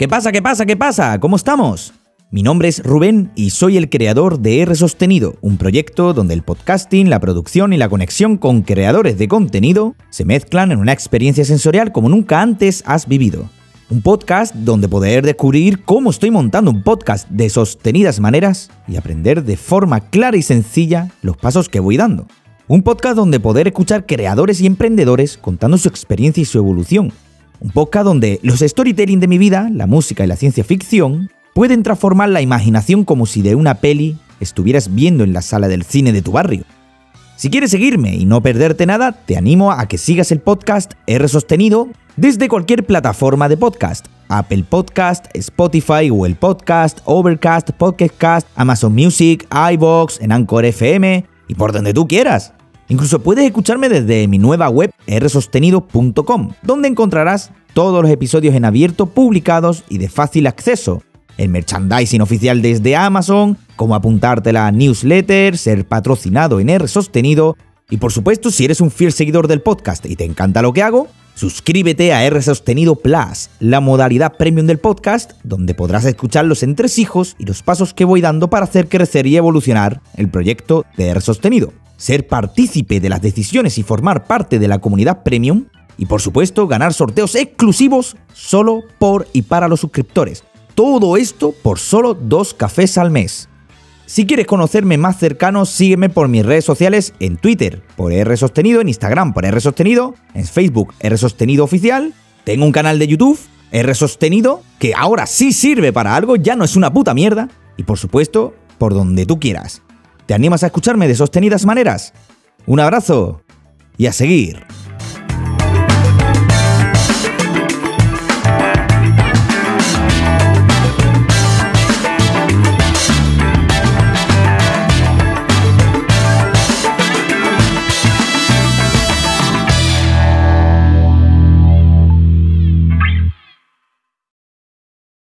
¿Qué pasa? ¿Qué pasa? ¿Qué pasa? ¿Cómo estamos? Mi nombre es Rubén y soy el creador de R Sostenido, un proyecto donde el podcasting, la producción y la conexión con creadores de contenido se mezclan en una experiencia sensorial como nunca antes has vivido. Un podcast donde poder descubrir cómo estoy montando un podcast de sostenidas maneras y aprender de forma clara y sencilla los pasos que voy dando. Un podcast donde poder escuchar creadores y emprendedores contando su experiencia y su evolución un podcast donde los storytelling de mi vida, la música y la ciencia ficción, pueden transformar la imaginación como si de una peli estuvieras viendo en la sala del cine de tu barrio. Si quieres seguirme y no perderte nada, te animo a que sigas el podcast R Sostenido desde cualquier plataforma de podcast. Apple Podcast, Spotify, Google Podcast, Overcast, Podcast Amazon Music, iVoox, en Anchor FM y por donde tú quieras. Incluso puedes escucharme desde mi nueva web rsostenido.com, donde encontrarás todos los episodios en abierto publicados y de fácil acceso. El merchandising oficial desde Amazon, cómo apuntarte a la newsletter, ser patrocinado en R Sostenido y por supuesto si eres un fiel seguidor del podcast y te encanta lo que hago, suscríbete a R Sostenido Plus, la modalidad premium del podcast, donde podrás escuchar los entresijos y los pasos que voy dando para hacer crecer y evolucionar el proyecto de R Sostenido ser partícipe de las decisiones y formar parte de la comunidad premium y por supuesto ganar sorteos exclusivos solo por y para los suscriptores. Todo esto por solo dos cafés al mes. Si quieres conocerme más cercano, sígueme por mis redes sociales en Twitter por R Sostenido, en Instagram por R Sostenido, en Facebook R Sostenido Oficial. Tengo un canal de YouTube, R Sostenido, que ahora sí sirve para algo, ya no es una puta mierda. Y por supuesto, por donde tú quieras. ¿Te animas a escucharme de sostenidas maneras? Un abrazo y a seguir.